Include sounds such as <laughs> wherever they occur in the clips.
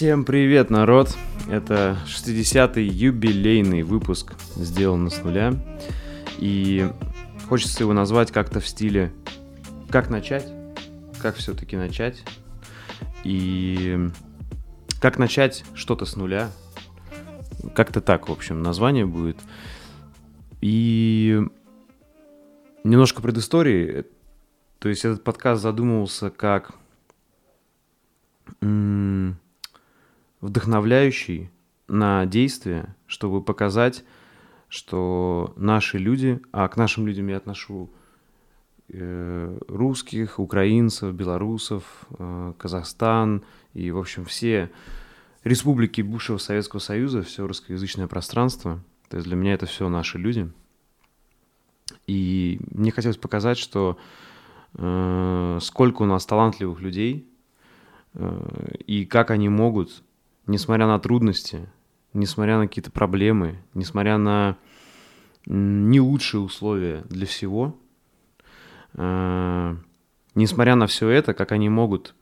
Всем привет, народ! Это 60-й юбилейный выпуск «Сделано с нуля». И хочется его назвать как-то в стиле «Как начать?» Как все-таки начать? И как начать что-то с нуля? Как-то так, в общем, название будет. И немножко предыстории. То есть этот подкаст задумывался как вдохновляющий на действие, чтобы показать, что наши люди, а к нашим людям я отношу э, русских, украинцев, белорусов, э, Казахстан и, в общем, все республики бывшего Советского Союза, все русскоязычное пространство. То есть для меня это все наши люди. И мне хотелось показать, что э, сколько у нас талантливых людей, э, и как они могут несмотря на трудности, несмотря на какие-то проблемы, несмотря на не лучшие условия для всего, э, несмотря на все это, как они могут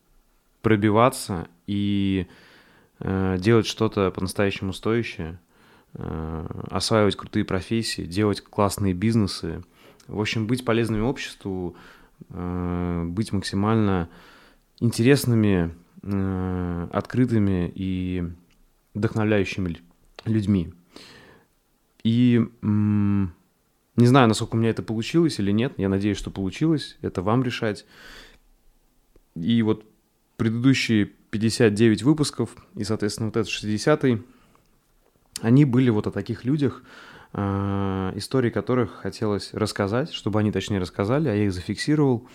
пробиваться и э, делать что-то по-настоящему стоящее, э, осваивать крутые профессии, делать классные бизнесы, в общем, быть полезными обществу, быть максимально интересными, открытыми и вдохновляющими людьми. И не знаю, насколько у меня это получилось или нет. Я надеюсь, что получилось. Это вам решать. И вот предыдущие 59 выпусков и, соответственно, вот этот 60-й, они были вот о таких людях, э, истории которых хотелось рассказать, чтобы они точнее рассказали, а я их зафиксировал.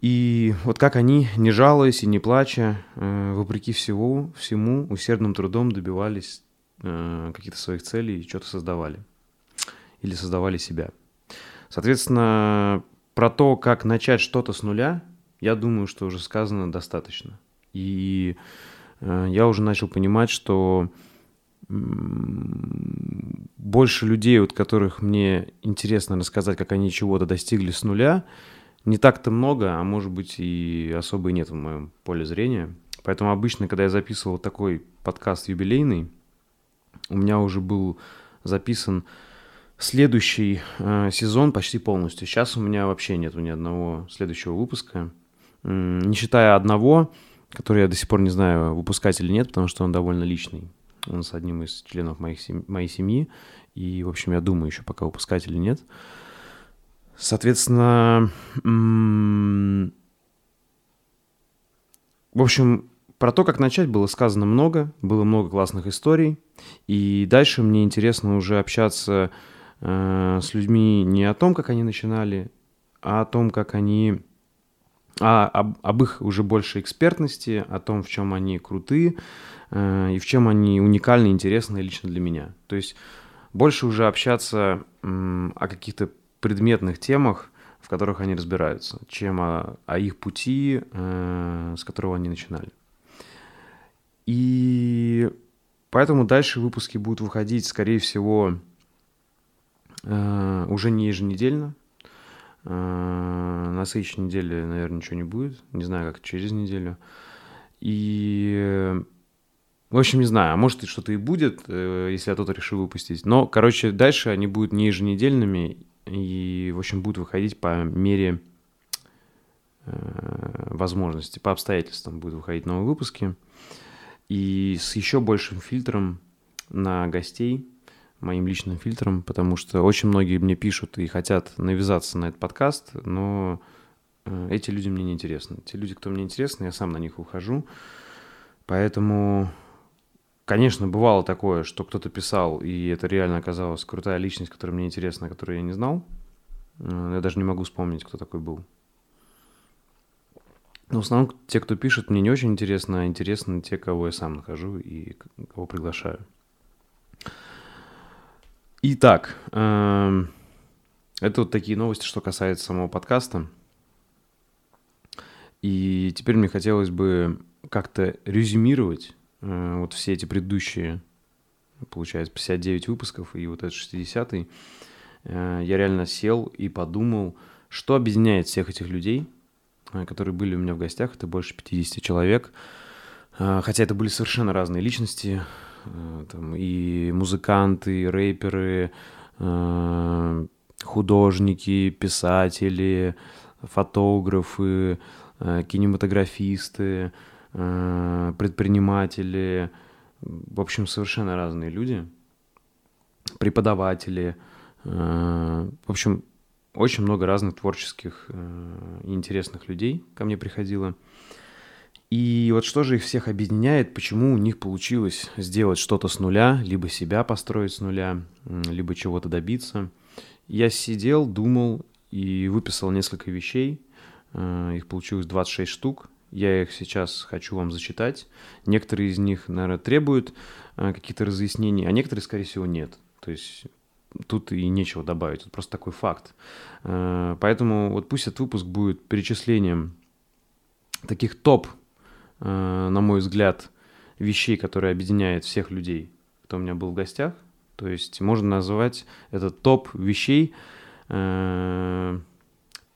И вот как они, не жалуясь и не плача, э, вопреки всего, всему, усердным трудом добивались э, каких-то своих целей и что-то создавали. Или создавали себя. Соответственно, про то, как начать что-то с нуля, я думаю, что уже сказано достаточно. И э, я уже начал понимать, что больше людей, от которых мне интересно рассказать, как они чего-то достигли с нуля, не так-то много, а может быть и особо нет в моем поле зрения. Поэтому обычно, когда я записывал такой подкаст юбилейный, у меня уже был записан следующий э, сезон почти полностью. Сейчас у меня вообще нет ни одного следующего выпуска. Не считая одного, который я до сих пор не знаю, выпускать или нет, потому что он довольно личный. Он с одним из членов моих сем- моей семьи. И, в общем, я думаю еще пока выпускать или нет. Соответственно, в общем, про то, как начать, было сказано много, было много классных историй, и дальше мне интересно уже общаться э, с людьми не о том, как они начинали, а о том, как они, а об, об их уже больше экспертности, о том, в чем они крутые э, и в чем они уникальны, интересны лично для меня. То есть больше уже общаться э, о каких-то предметных темах, в которых они разбираются, чем о, о их пути, э, с которого они начинали. И поэтому дальше выпуски будут выходить, скорее всего, э, уже не еженедельно. Э, на следующей неделе, наверное, ничего не будет. Не знаю, как через неделю. И в общем, не знаю, а может что-то и будет, э, если я что-то решил выпустить. Но, короче, дальше они будут не еженедельными, и, в общем, будут выходить по мере э, возможности, по обстоятельствам будут выходить новые выпуски. И с еще большим фильтром на гостей, моим личным фильтром, потому что очень многие мне пишут и хотят навязаться на этот подкаст, но э, эти люди мне не интересны. Те люди, кто мне интересны, я сам на них ухожу. Поэтому Конечно, бывало такое, что кто-то писал, и это реально оказалась крутая личность, которая мне интересна, которую я не знал. Э, я даже не могу вспомнить, кто такой был. Но в основном те, кто пишет, мне не очень интересно, а интересны те, кого я сам нахожу и кого приглашаю. Итак, эм, это вот такие новости, что касается самого подкаста. И теперь мне хотелось бы как-то резюмировать вот все эти предыдущие, получается, 59 выпусков и вот этот 60-й, э, я реально сел и подумал, что объединяет всех этих людей, э, которые были у меня в гостях, это больше 50 человек, хотя это были совершенно разные личности, э, там и музыканты, и рэперы, э, художники, писатели, фотографы, э, кинематографисты, предприниматели, в общем, совершенно разные люди, преподаватели, в общем, очень много разных творческих и интересных людей ко мне приходило – и вот что же их всех объединяет, почему у них получилось сделать что-то с нуля, либо себя построить с нуля, либо чего-то добиться. Я сидел, думал и выписал несколько вещей. Э, их получилось 26 штук. Я их сейчас хочу вам зачитать. Некоторые из них, наверное, требуют э, каких-то разъяснений, а некоторые, скорее всего, нет. То есть тут и нечего добавить. Это просто такой факт. Э, поэтому вот пусть этот выпуск будет перечислением таких топ Э, на мой взгляд, вещей, которые объединяют всех людей, кто у меня был в гостях. То есть можно назвать это топ вещей,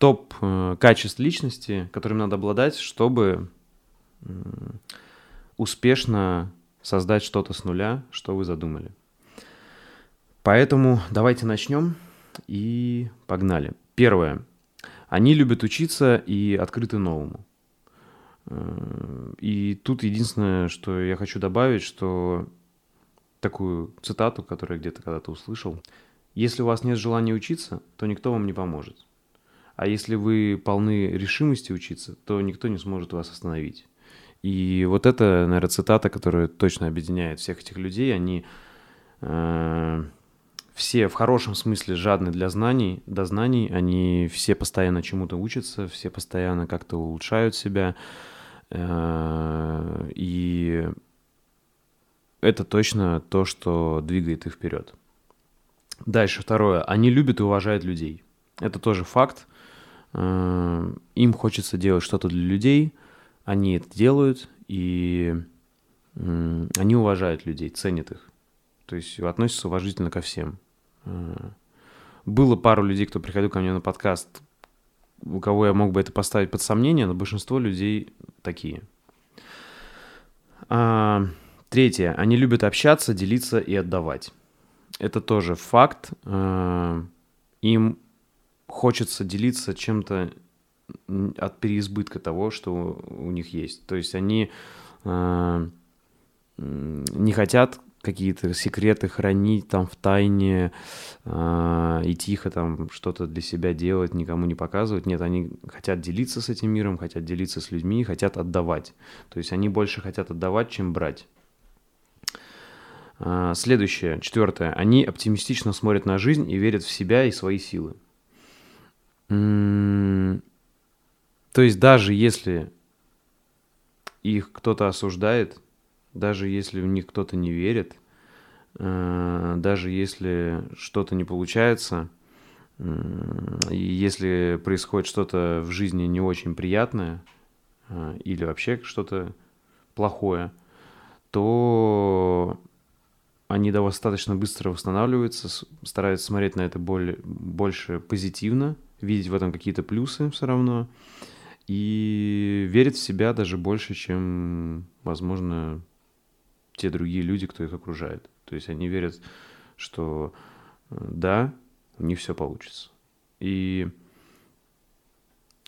топ э, качеств личности, которым надо обладать, чтобы успешно создать что-то с нуля, что вы задумали. Поэтому давайте начнем и погнали. Первое. Они любят учиться и открыты новому. Э, и тут единственное, что я хочу добавить, что такую цитату, которую я где-то когда-то услышал. Если у вас нет желания учиться, то никто вам не поможет. А если вы полны решимости учиться, то никто не сможет вас остановить. И вот это, наверное, цитата, которая точно объединяет всех этих людей. Они э, все в хорошем смысле жадны для знаний, до знаний. Они все постоянно чему-то учатся, все постоянно как-то улучшают себя. Э, и это точно то, что двигает их вперед. Дальше, второе. Они любят и уважают людей. Это тоже факт. Э, им хочется делать что-то для людей, они это делают, и они уважают людей, ценят их. То есть относятся уважительно ко всем. Э, было пару людей, кто приходил ко мне на подкаст, у кого я мог бы это поставить под сомнение, но большинство людей такие. А, третье. Они любят общаться, делиться и отдавать. Это тоже факт. А, им хочется делиться чем-то от переизбытка того, что у них есть. То есть они а, не хотят какие-то секреты хранить там в тайне э, и тихо там что-то для себя делать, никому не показывать. Нет, они хотят делиться с этим миром, хотят делиться с людьми, хотят отдавать. То есть они больше хотят отдавать, чем брать. Э, следующее, четвертое. Они оптимистично смотрят на жизнь и верят в себя и свои силы. То есть даже если их кто-то осуждает, даже если в них кто-то не верит, э, даже если что-то не получается, и если происходит что-то в жизни не очень приятное э, или вообще что-то плохое, то они достаточно быстро восстанавливаются, стараются смотреть на это более, больше позитивно, видеть в этом какие-то плюсы все равно, и верят в себя даже больше, чем, возможно, те другие люди, кто их окружает. То есть они верят, что э, да, них все получится. И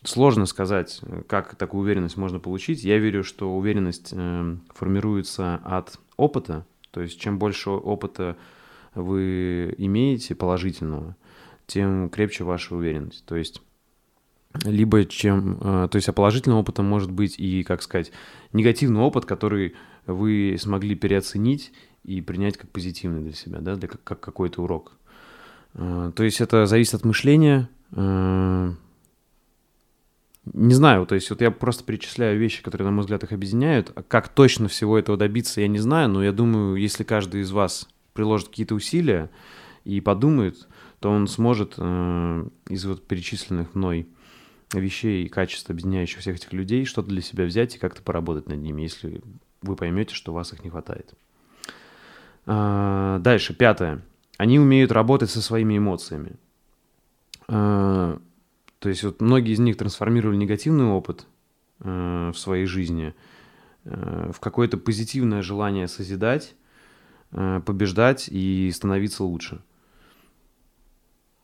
сложно сказать, как такую уверенность можно получить. Я верю, что уверенность э, формируется от опыта. То есть чем больше опыта вы имеете положительного, тем крепче ваша уверенность. То есть либо чем, э, то есть а положительным опытом может быть и, как сказать, негативный опыт, который вы смогли переоценить и принять как позитивный для себя, да, для, как, как какой-то урок. Э, то есть это зависит от мышления. Э, не знаю, то есть вот я просто перечисляю вещи, которые, на мой взгляд, их объединяют. Как точно всего этого добиться, я не знаю, но я думаю, если каждый из вас приложит какие-то усилия и подумает, то он сможет из вот перечисленных мной вещей и качеств, объединяющих всех этих людей, что-то для себя взять и как-то поработать над ними, если вы поймете, что у вас их не хватает. А, дальше, пятое. Они умеют работать со своими эмоциями. А, то есть вот многие из них трансформировали негативный опыт а, в своей жизни э, в какое-то позитивное желание созидать, э, побеждать и становиться лучше.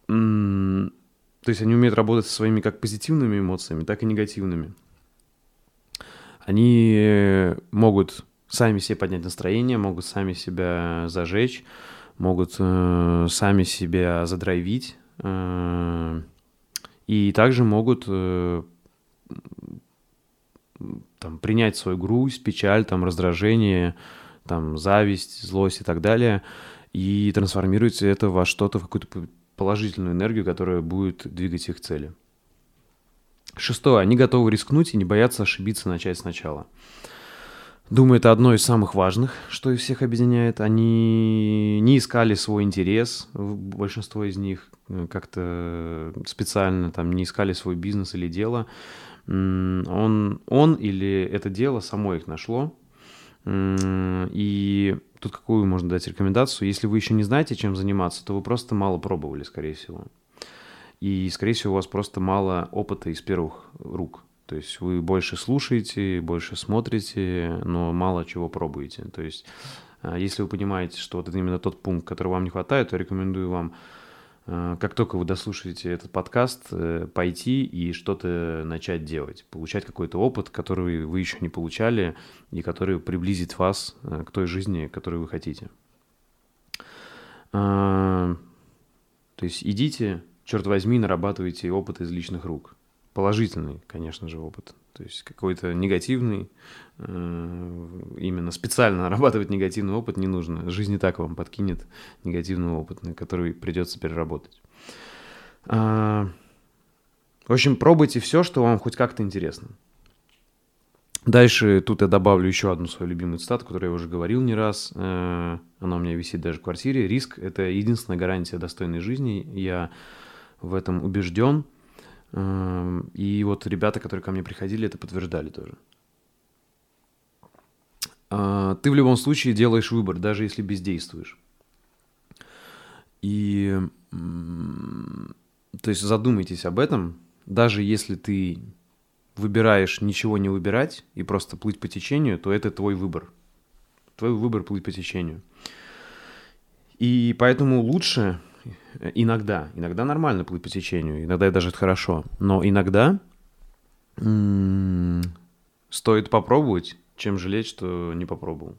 То есть они умеют работать со своими как позитивными эмоциями, так и негативными. Они могут сами себе поднять настроение, могут сами себя зажечь, могут э, сами себя задрайвить, э, и также могут э, там, принять свою грусть, печаль, там, раздражение, там, зависть, злость и так далее, и трансформировать это во что-то, в какую-то положительную энергию, которая будет двигать их цели. Шестое. Они готовы рискнуть и не боятся ошибиться, начать сначала. Думаю, это одно из самых важных, что их всех объединяет. Они не искали свой интерес, большинство из них э, как-то специально там не искали свой бизнес или дело. Он, он или это дело само их нашло. И тут какую можно дать рекомендацию? Если вы еще не знаете, чем заниматься, то вы просто мало пробовали, скорее всего. И, скорее всего, у вас просто мало опыта из первых рук. То есть вы больше слушаете, больше смотрите, но мало чего пробуете. То есть а, если вы понимаете, что вот это именно тот пункт, который вам не хватает, то рекомендую вам, как только вы дослушаете этот подкаст, э, пойти и что-то начать делать, получать какой-то опыт, который вы еще не получали и который приблизит вас э, к той жизни, которую вы хотите. То есть идите, черт возьми, нарабатывайте опыт из личных рук положительный, конечно же, опыт. То есть какой-то негативный, э, именно специально <laughs> нарабатывать негативный опыт не нужно. Жизнь и так вам подкинет негативный опыт, на который придется переработать. А, в общем, пробуйте все, что вам хоть как-то интересно. Дальше тут я добавлю еще одну свою любимую цитату, которую я уже говорил не раз. Э, она у меня висит даже в квартире. Риск – это единственная гарантия достойной жизни. Я в этом убежден – и вот ребята, которые ко мне приходили, это подтверждали тоже. А, ты в любом случае делаешь выбор, даже если бездействуешь. И то есть задумайтесь об этом, даже если ты выбираешь ничего не выбирать и просто плыть по течению, то это твой выбор. Твой выбор плыть по течению. И поэтому лучше Иногда. Иногда нормально плыть по течению. Иногда даже это хорошо. Но иногда стоит попробовать, чем жалеть, что не попробовал.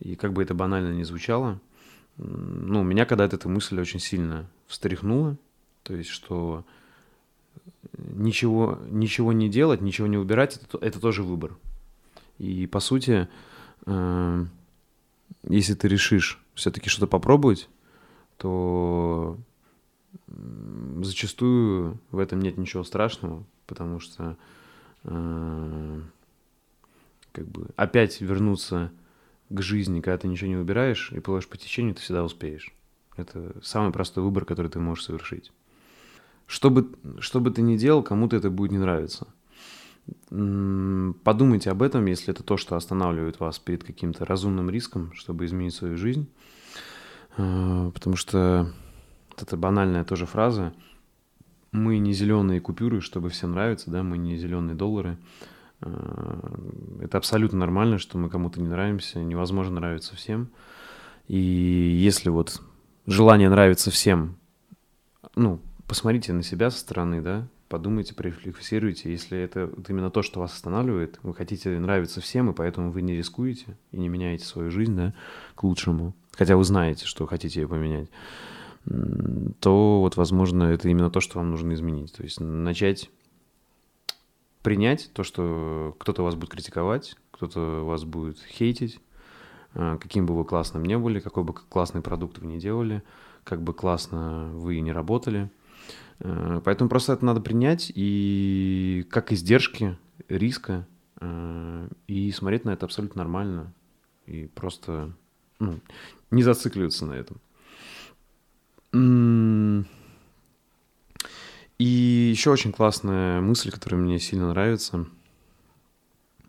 И как бы это банально не звучало, ну, меня когда-то эта мысль очень сильно встряхнула. То есть, что ничего, ничего не делать, ничего не убирать, это, это тоже выбор. И по сути, э, если ты решишь все-таки что-то попробовать, то зачастую в этом нет ничего страшного, потому что э, как бы опять вернуться к жизни, когда ты ничего не убираешь и плывешь по течению, ты всегда успеешь. Это самый простой выбор, который ты можешь совершить. Что бы, что бы ты ни делал, кому-то это будет не нравиться. Подумайте об этом, если это то, что останавливает вас перед каким-то разумным риском, чтобы изменить свою жизнь. А, потому что эта банальная тоже фраза «мы не зеленые купюры, чтобы всем нравиться, да, мы не зеленые доллары». А, это абсолютно нормально, что мы кому-то не нравимся, невозможно нравиться всем. И если вот желание нравится всем, ну, посмотрите на себя со стороны, да, подумайте, прорефлексируйте, если это вот именно то, что вас останавливает, вы хотите нравиться всем, и поэтому вы не рискуете и не меняете свою жизнь, да, к лучшему, хотя вы знаете, что хотите ее поменять, то вот, возможно, это именно то, что вам нужно изменить. То есть начать принять то, что кто-то вас будет критиковать, кто-то вас будет хейтить, а, каким бы вы классным не были, какой бы классный продукт вы не делали, как бы классно вы не работали. А, поэтому просто это надо принять и как издержки риска а, и смотреть на это абсолютно нормально и просто ну, не зацикливаться на этом. И еще очень классная мысль, которая мне сильно нравится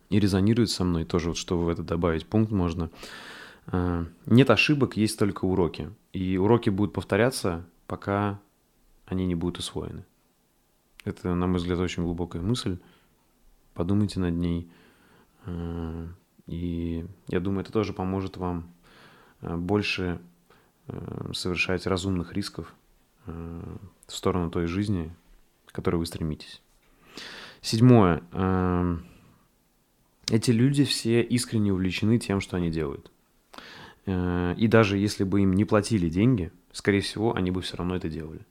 и резонирует со мной, тоже вот чтобы в это добавить пункт можно. А, нет ошибок, есть только уроки. И уроки будут повторяться, пока они не будут усвоены. Это, на мой взгляд, очень глубокая мысль. Подумайте над ней. Э, и я думаю, это тоже поможет вам э, больше совершать разумных рисков в сторону той жизни, к которой вы стремитесь. Седьмое. Эти люди все искренне увлечены тем, что они делают. И даже если бы им не платили деньги, скорее всего, они бы все равно это делали.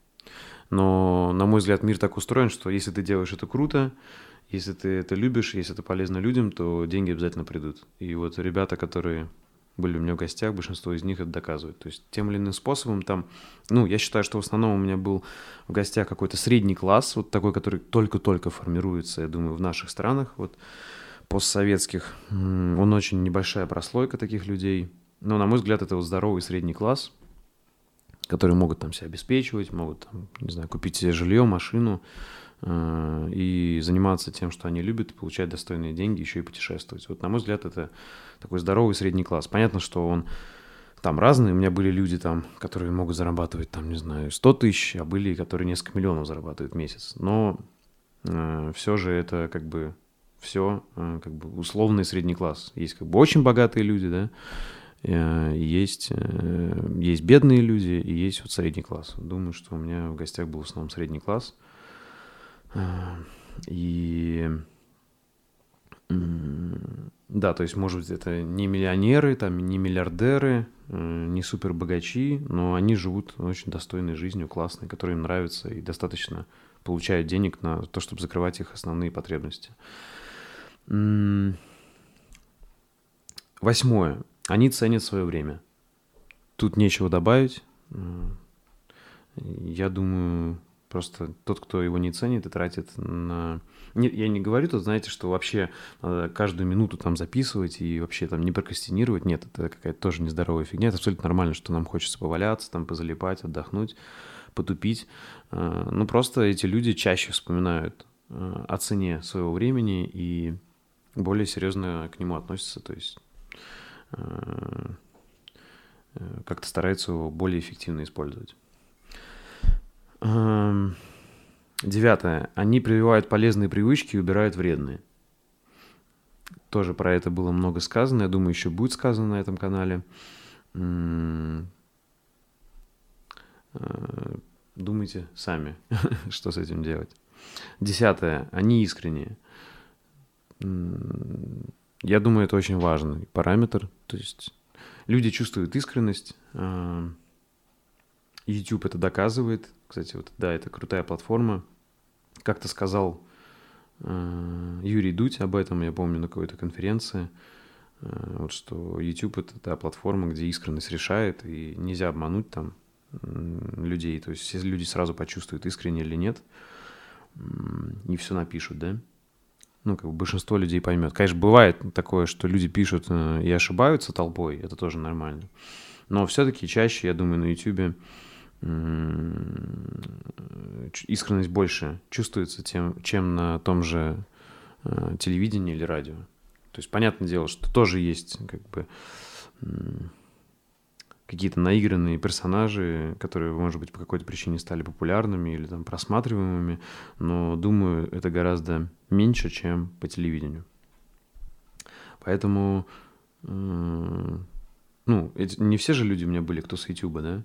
Но, на мой взгляд, мир так устроен, что если ты делаешь это круто, если ты это любишь, если это полезно людям, то деньги обязательно придут. И вот ребята, которые были у меня в гостях, большинство из них это доказывают. То есть тем или иным способом там, ну, я считаю, что в основном у меня был в гостях какой-то средний класс, вот такой, который только-только формируется, я думаю, в наших странах, вот постсоветских. Он очень небольшая прослойка таких людей. Но, на мой взгляд, это вот здоровый средний класс, которые могут там себя обеспечивать, могут, там, не знаю, купить себе жилье, машину и заниматься тем, что они любят, получать достойные деньги, еще и путешествовать. Вот, на мой взгляд, это такой здоровый средний класс. Понятно, что он там разные. У меня были люди там, которые могут зарабатывать там, не знаю, 100 тысяч, а были, которые несколько миллионов зарабатывают в месяц. Но э, все же это как бы все э, как бы условный средний класс. Есть как бы очень богатые люди, да, Э, есть, э, есть бедные люди и есть вот средний класс. Думаю, что у меня в гостях был в основном средний класс. Э, и да, то есть, может быть, это не миллионеры, там, не миллиардеры, не супер богачи, но они живут очень достойной жизнью, классной, которая им нравится и достаточно получают денег на то, чтобы закрывать их основные потребности. Восьмое. Они ценят свое время. Тут нечего добавить. Я думаю, просто тот, кто его не ценит и тратит на... Нет, я не говорю тут, знаете, что вообще надо каждую минуту там записывать и вообще там не прокрастинировать. Нет, это какая-то тоже нездоровая фигня. Это абсолютно нормально, что нам хочется поваляться, там позалипать, отдохнуть, потупить. А, ну, просто эти люди чаще вспоминают а, о цене своего времени и более серьезно к нему относятся. То есть Э, э, как-то стараются его более эффективно использовать. Эм, девятое. Они прививают полезные привычки и убирают вредные. Тоже про это было много сказано. Я думаю, еще будет сказано на этом канале. Э, думайте сами, <laughs> что с этим делать. Десятое. Они искренние. Я думаю, это очень важный параметр. То есть люди чувствуют искренность. А, YouTube это доказывает. Кстати, вот да, это крутая платформа. Как-то сказал а, Юрий Дудь об этом, я помню, на какой-то конференции. А, вот что YouTube это та платформа, где искренность решает, и нельзя обмануть там людей. То есть все люди сразу почувствуют, искренне или нет, и все напишут, да ну, как бы большинство людей поймет. Конечно, бывает такое, что люди пишут э, и ошибаются толпой, это тоже нормально. Но все-таки чаще, я думаю, на YouTube искренность больше чувствуется, тем, чем на том же э, телевидении или радио. То есть, понятное дело, что тоже есть как бы какие-то наигранные персонажи, которые, может быть, по какой-то причине стали популярными или там просматриваемыми, но думаю, это гораздо меньше, чем по телевидению. Поэтому, э, ну, не все же люди у меня были, кто с YouTube, да,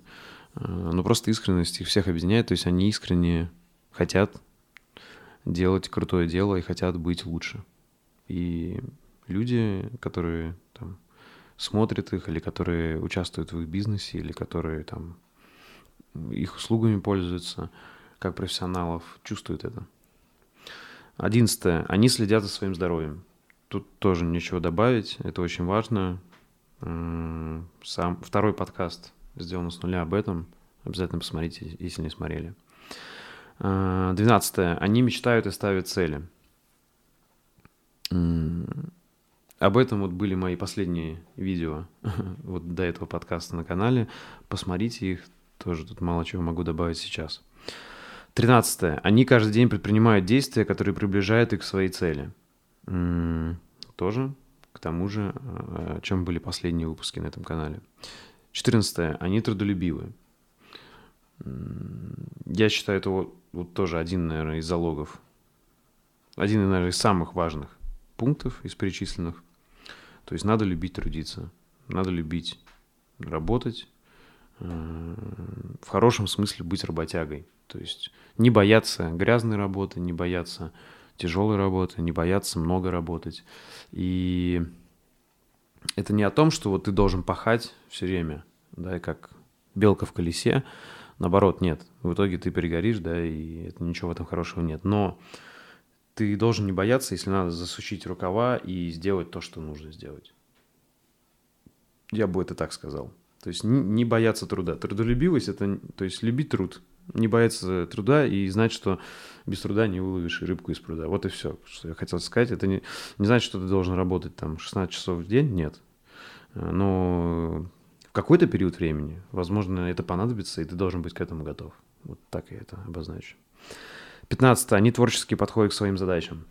но просто искренность их всех объединяет, то есть они искренне хотят делать крутое дело и хотят быть лучше. И люди, которые там смотрят их, или которые участвуют в их бизнесе, или которые там их услугами пользуются, как профессионалов, чувствуют это. Одиннадцатое. Они следят за своим здоровьем. Тут тоже нечего добавить, это очень важно. Сам второй подкаст сделан с нуля об этом. Обязательно посмотрите, если не смотрели. Двенадцатое. Они мечтают и ставят цели. Об этом вот были мои последние видео <laughs> вот до этого подкаста на канале. Посмотрите их, тоже тут мало чего могу добавить сейчас. Тринадцатое. Они каждый день предпринимают действия, которые приближают их к своей цели. Тоже к тому же, э, о чем были последние выпуски на этом канале. Четырнадцатое. Они трудолюбивы. Я считаю, это вот, вот тоже один, наверное, из залогов. Один, наверное, из самых важных пунктов из перечисленных. То есть надо любить трудиться, надо любить работать, э, в хорошем смысле быть работягой. То есть не бояться грязной работы, не бояться тяжелой работы, не бояться много работать. И это не о том, что вот ты должен пахать все время, да, как белка в колесе. Наоборот, нет. В итоге ты перегоришь, да, и это, ничего в этом хорошего нет. Но ты должен не бояться, если надо засучить рукава и сделать то, что нужно сделать. Я бы это так сказал. То есть не бояться труда. Трудолюбивость – это, то есть любить труд, не бояться труда и знать, что без труда не выловишь рыбку из пруда. Вот и все, что я хотел сказать. Это не, не значит, что ты должен работать там 16 часов в день, нет. Но в какой-то период времени, возможно, это понадобится, и ты должен быть к этому готов. Вот так я это обозначу. 15. Они творчески подходят к своим задачам.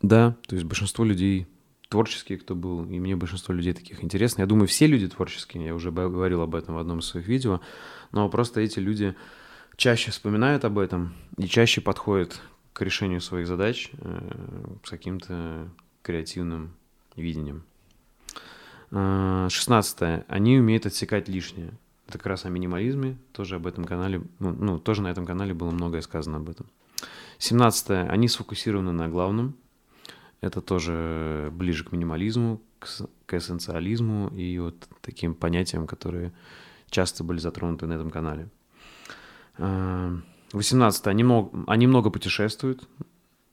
Да, то есть большинство людей творческие, кто был, и мне большинство людей таких интересно. Я думаю, все люди творческие, я уже говорил об этом в одном из своих видео, но просто эти люди чаще вспоминают об этом и чаще подходят к решению своих задач э, с каким-то креативным видением. Э, шестнадцатое. Они умеют отсекать лишнее. Это как раз о минимализме, тоже об этом канале, ну, ну тоже на этом канале было многое сказано об этом. Семнадцатое. Они сфокусированы на главном, это тоже ближе к минимализму, к, к эссенциализму и вот таким понятиям, которые часто были затронуты на этом канале. 18. А, они много, они много путешествуют.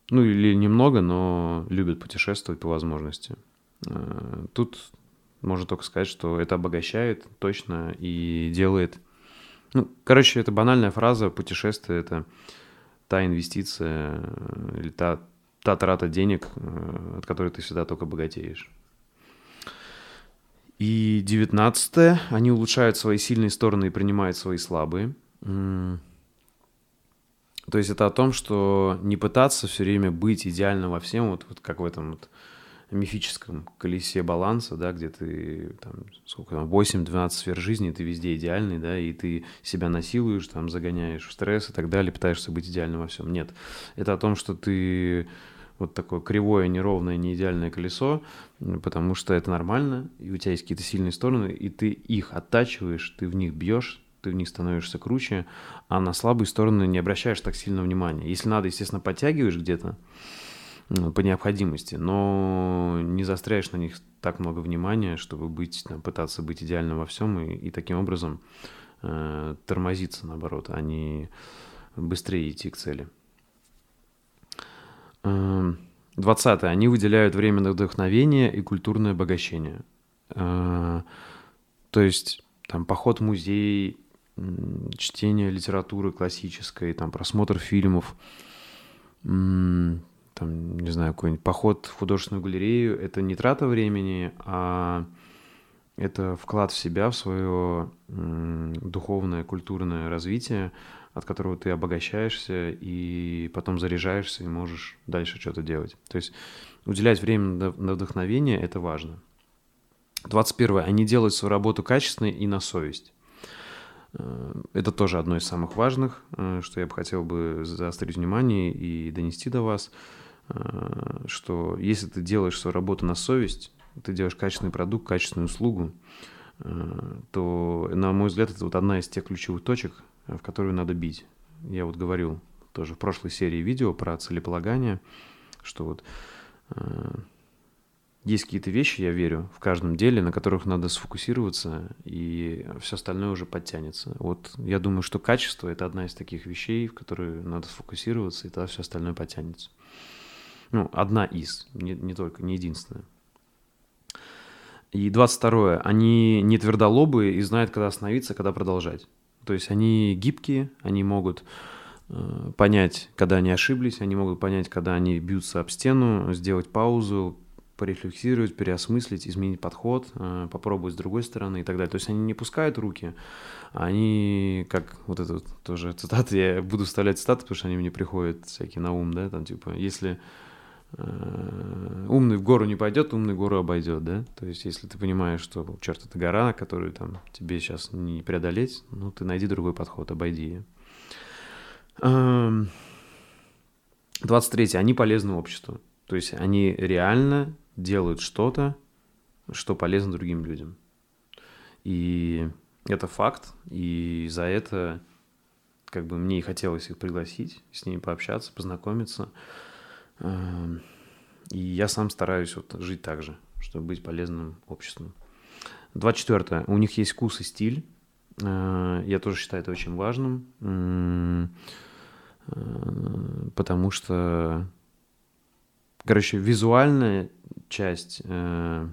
Ну или немного, но любят путешествовать по возможности. А, тут можно только сказать, что это обогащает точно и делает... Ну, короче, это банальная фраза. Путешествие — это та инвестиция или та, та трата денег, э, от которой ты всегда только богатеешь. И девятнадцатое, они улучшают свои сильные стороны и принимают свои слабые. То есть это о том, что не пытаться все время быть идеально во всем, вот, вот как в этом вот мифическом колесе баланса, да, где ты там, сколько там, 8-12 сфер жизни, ты везде идеальный, да, и ты себя насилуешь, там, загоняешь в стресс и так далее, пытаешься быть идеальным во всем. Нет. Это о том, что ты вот такое кривое, неровное, неидеальное колесо, потому что это нормально, и у тебя есть какие-то сильные стороны, и ты их оттачиваешь, ты в них бьешь, ты в них становишься круче, а на слабые стороны не обращаешь так сильно внимания. Если надо, естественно, подтягиваешь где-то, по необходимости, но не застряешь на них так много внимания, чтобы быть, там, пытаться быть идеальным во всем и, и таким образом э, тормозиться, наоборот, а не быстрее идти к цели. Э, двадцатое. Они выделяют время на вдохновение и культурное обогащение. Э, то есть там поход в музей, чтение литературы классической, там просмотр фильмов, там, не знаю, какой-нибудь поход в художественную галерею, это не трата времени, а это вклад в себя, в свое духовное, культурное развитие, от которого ты обогащаешься и потом заряжаешься и можешь дальше что-то делать. То есть уделять время на вдохновение – это важно. 21. Они делают свою работу качественной и на совесть. Э, это тоже одно из самых важных, э, что я бы хотел бы заострить внимание и донести до вас – что если ты делаешь свою работу на совесть, ты делаешь качественный продукт, качественную услугу, э, то, на мой взгляд, это вот одна из тех ключевых точек, э, в которую надо бить. Я вот говорил тоже в прошлой серии видео про целеполагание, что вот есть какие-то вещи, я верю, в каждом деле, на которых надо сфокусироваться, и все остальное уже подтянется. Вот я думаю, что качество — это одна из таких вещей, в которые надо сфокусироваться, и тогда все остальное подтянется. Ну, одна из, не, не только, не единственная. И 22. Они не твердолобые и знают, когда остановиться, когда продолжать. То есть они гибкие, они могут э, понять, когда они ошиблись, они могут понять, когда они бьются об стену, сделать паузу, порефлексировать, переосмыслить, изменить подход, э, попробовать с другой стороны и так далее. То есть они не пускают руки, они, как вот это тоже цитаты, я буду вставлять цитаты, потому что они мне приходят всякие на ум, да, там типа, если умный в гору не пойдет, умный гору обойдет, да? То есть, если ты понимаешь, что, черт, это гора, которую там тебе сейчас не преодолеть, ну, ты найди другой подход, обойди ее. 23. Они полезны обществу. То есть они реально делают что-то, что полезно другим людям. И это факт, и за это как бы мне и хотелось их пригласить, с ними пообщаться, познакомиться. И я сам стараюсь вот жить так же, чтобы быть полезным обществу. 24. У них есть вкус и стиль. Э, я тоже считаю это очень важным, э, потому что, короче, визуальная часть э,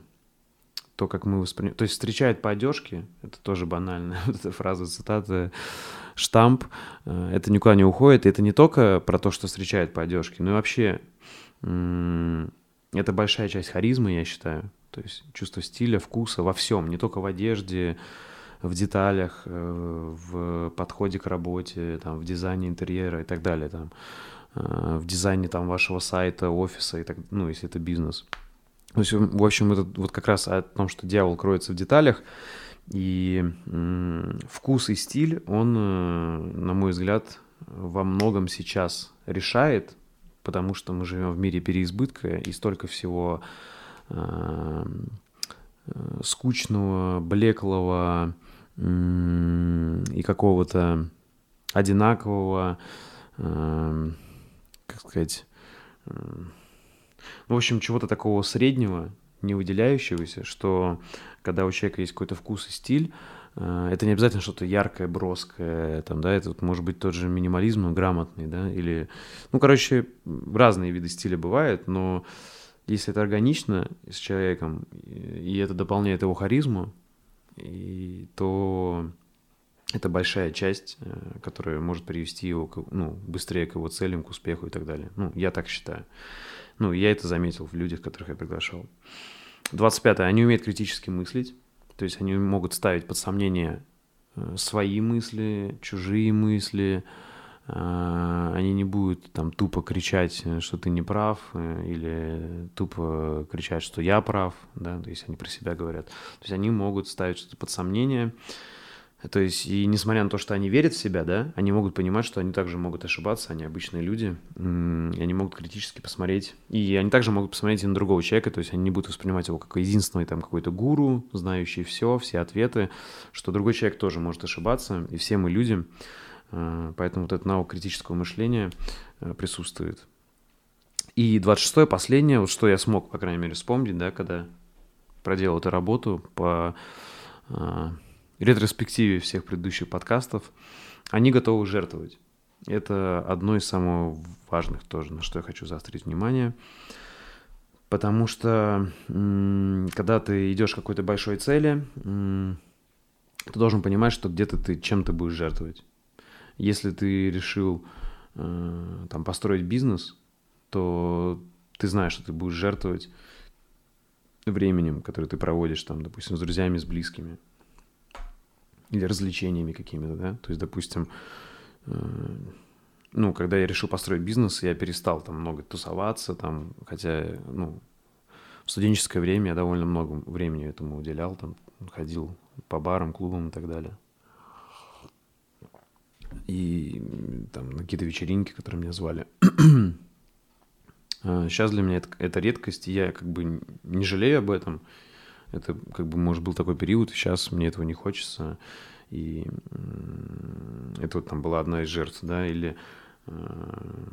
то, как мы воспринимаем... То есть встречает по одежке, это тоже банальная <laughs> вот эта фраза, цитата, штамп, это никуда не уходит. И это не только про то, что встречает по одежке, но и вообще это большая часть харизмы, я считаю. То есть чувство стиля, вкуса во всем, не только в одежде, в деталях, э, в подходе к работе, там, в дизайне интерьера и так далее, там, э, в дизайне там вашего сайта, офиса и так, ну, если это бизнес. То есть, в общем, это вот как раз о том, что дьявол кроется в деталях, и вкус и стиль, он, э, на мой взгляд, во многом сейчас решает, потому что мы живем в мире переизбытка и столько всего э, э, скучного, блеклого и какого-то одинакового, как сказать, ну, в общем, чего-то такого среднего, не выделяющегося, что когда у человека есть какой-то вкус и стиль, э, это не обязательно что-то яркое, броское, там, да, это вот может быть тот же минимализм, но грамотный, да, или, ну, короче, разные виды стиля бывают, но если это органично с человеком, и это дополняет его харизму, и, то это большая часть, э, которая может привести его к, ну, быстрее к его целям, к успеху и так далее. Ну, я так считаю. Ну, я это заметил в людях, которых я приглашал. 25. Они умеют критически мыслить, то есть они могут ставить под сомнение э, свои мысли, чужие мысли, э, они не будут там тупо кричать, что ты не прав, э, или тупо кричать, что я прав, да, то есть они про себя говорят. То есть они могут ставить что-то под сомнение, то есть, и несмотря на то, что они верят в себя, да, они могут понимать, что они также могут ошибаться, они обычные люди, и они могут критически посмотреть, и они также могут посмотреть и на другого человека, то есть они не будут воспринимать его как единственный там какой-то гуру, знающий все, все ответы, что другой человек тоже может ошибаться, и все мы люди, э, поэтому вот этот навык критического мышления э, присутствует. И 26-е, последнее, вот что я смог, по крайней мере, вспомнить, да, когда проделал эту работу по э, ретроспективе всех предыдущих подкастов, они готовы жертвовать. Это одно из самых важных тоже, на что я хочу заострить внимание. Потому что когда ты идешь к какой-то большой цели, ты должен понимать, что где-то ты чем-то будешь жертвовать. Если ты решил э, там, построить бизнес, то ты знаешь, что ты будешь жертвовать временем, которое ты проводишь там, допустим, с друзьями, с близкими или развлечениями какими-то, да, то есть, допустим, э, ну, когда я решил построить бизнес, я перестал там много тусоваться, там, хотя, ну, в студенческое время я довольно много времени этому уделял, там, ходил по барам, клубам и так далее. И там на какие-то вечеринки, которые меня звали. Сейчас <clears throat> а, для меня это, это редкость, и я как бы не жалею об этом. Это как бы, может, был такой период, сейчас мне этого не хочется. И это вот там была одна из жертв, да, или... Э,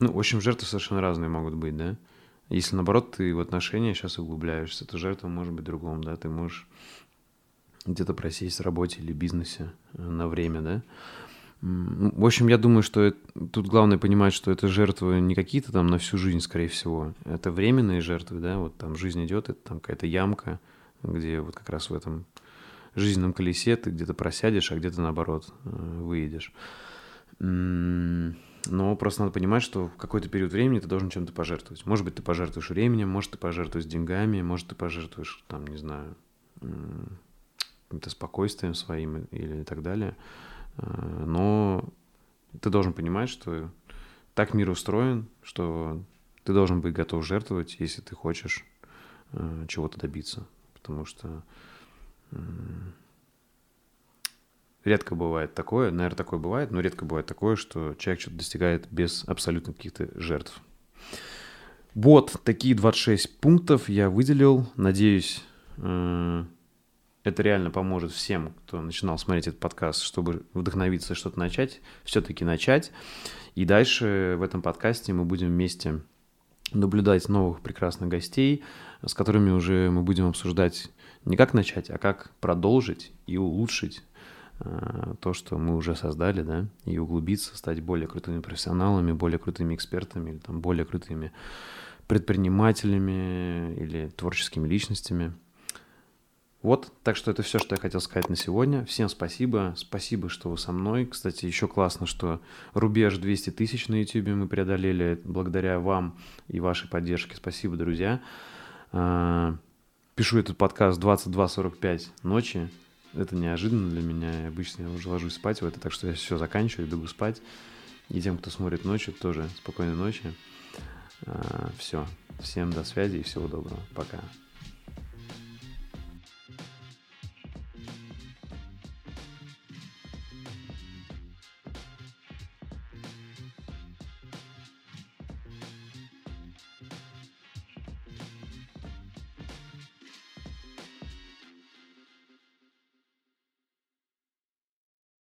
ну, в общем, жертвы совершенно разные могут быть, да. Если, наоборот, ты в отношения сейчас углубляешься, то жертва может быть другом, да, ты можешь где-то просесть в работе или бизнесе э, на время, да. В общем, я думаю, что это, тут главное понимать, что это жертвы не какие-то там на всю жизнь, скорее всего. Это временные жертвы, да, вот там жизнь идет, это там какая-то ямка, где вот как раз в этом жизненном колесе ты где-то просядешь, а где-то наоборот э, выедешь. Но просто надо понимать, что в какой-то период времени ты должен чем-то пожертвовать. Может быть, ты пожертвуешь временем, может, ты пожертвуешь деньгами, может, ты пожертвуешь, там, не знаю, каким-то спокойствием своим или так далее. Э, но ты должен понимать, что так мир устроен, что ты должен быть готов жертвовать, если ты хочешь э, чего-то добиться. Потому что редко бывает такое, наверное, такое бывает, но редко бывает такое, что человек что-то достигает без абсолютно каких-то жертв. Вот такие 26 пунктов я выделил. Надеюсь, э, это реально поможет всем, кто начинал смотреть этот подкаст, чтобы вдохновиться что-то начать, все-таки начать. И дальше в этом подкасте мы будем вместе наблюдать новых прекрасных гостей, с которыми уже мы будем обсуждать не как начать, а как продолжить и улучшить э, то, что мы уже создали, да, и углубиться, стать более крутыми профессионалами, более крутыми экспертами, или там более крутыми предпринимателями или творческими личностями. Вот, так что это все, что я хотел сказать на сегодня. Всем спасибо, спасибо, что вы со мной. Кстати, еще классно, что рубеж 200 тысяч на YouTube мы преодолели благодаря вам и вашей поддержке. Спасибо, друзья. А, пишу этот подкаст 22.45 ночи. Это неожиданно для меня. Обычно я уже ложусь спать в это, так что я все заканчиваю, бегу спать. И тем, кто смотрит ночью, тоже спокойной ночи. А, все. Всем до связи и всего доброго. Пока.